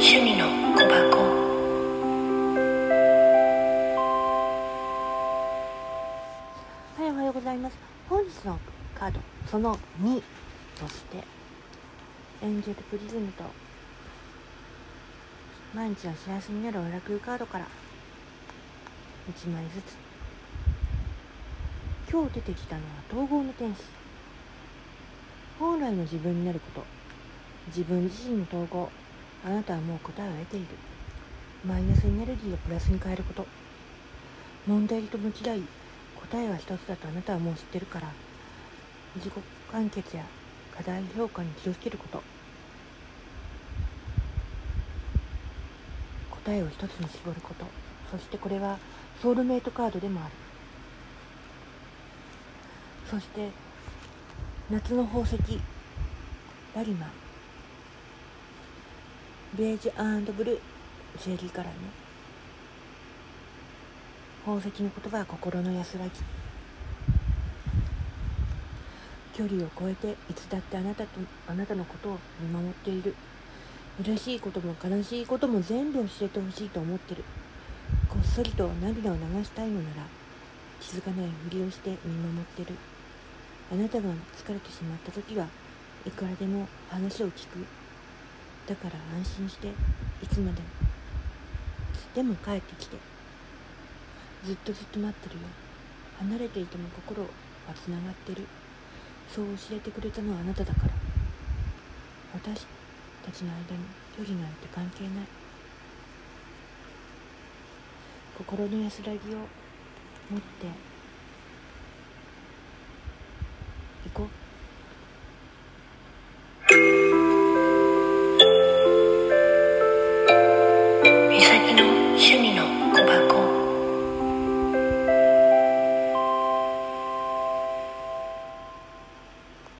趣味の小箱。はいおはようございます。本日のカードその2としてエンジェルプリズムと毎日の幸せになるオラクルカードから1枚ずつ。今日出てきたのは統合の天使。本来の自分になること。自分自身の統合。あなたはもう答えを得ている。マイナスエネルギーをプラスに変えること。問題と向き合い答えは一つだとあなたはもう知ってるから。自己完結や課題評価に気をつけること。答えを一つに絞ること。そしてこれはソウルメイトカードでもある。そして夏の宝石ラリマ。ベージュブルー。正義からね。宝石の言葉は心の安らぎ。距離を超えていつだってあなたとあなたのことを見守っている。嬉しいことも悲しいことも全部教えてほしいと思ってる。こっそりと涙を流したいのなら気づかないふりをして見守ってる。あなたが疲れてしまった時はいくらでも話を聞く。だから安心していつまでもでも帰ってきて。ずっとずっと待ってるよ。離れていても心はつながってる。そう教えてくれたのはあなただから。私たちの間に距離なんて関係ない。心の安らぎを持って行こう。You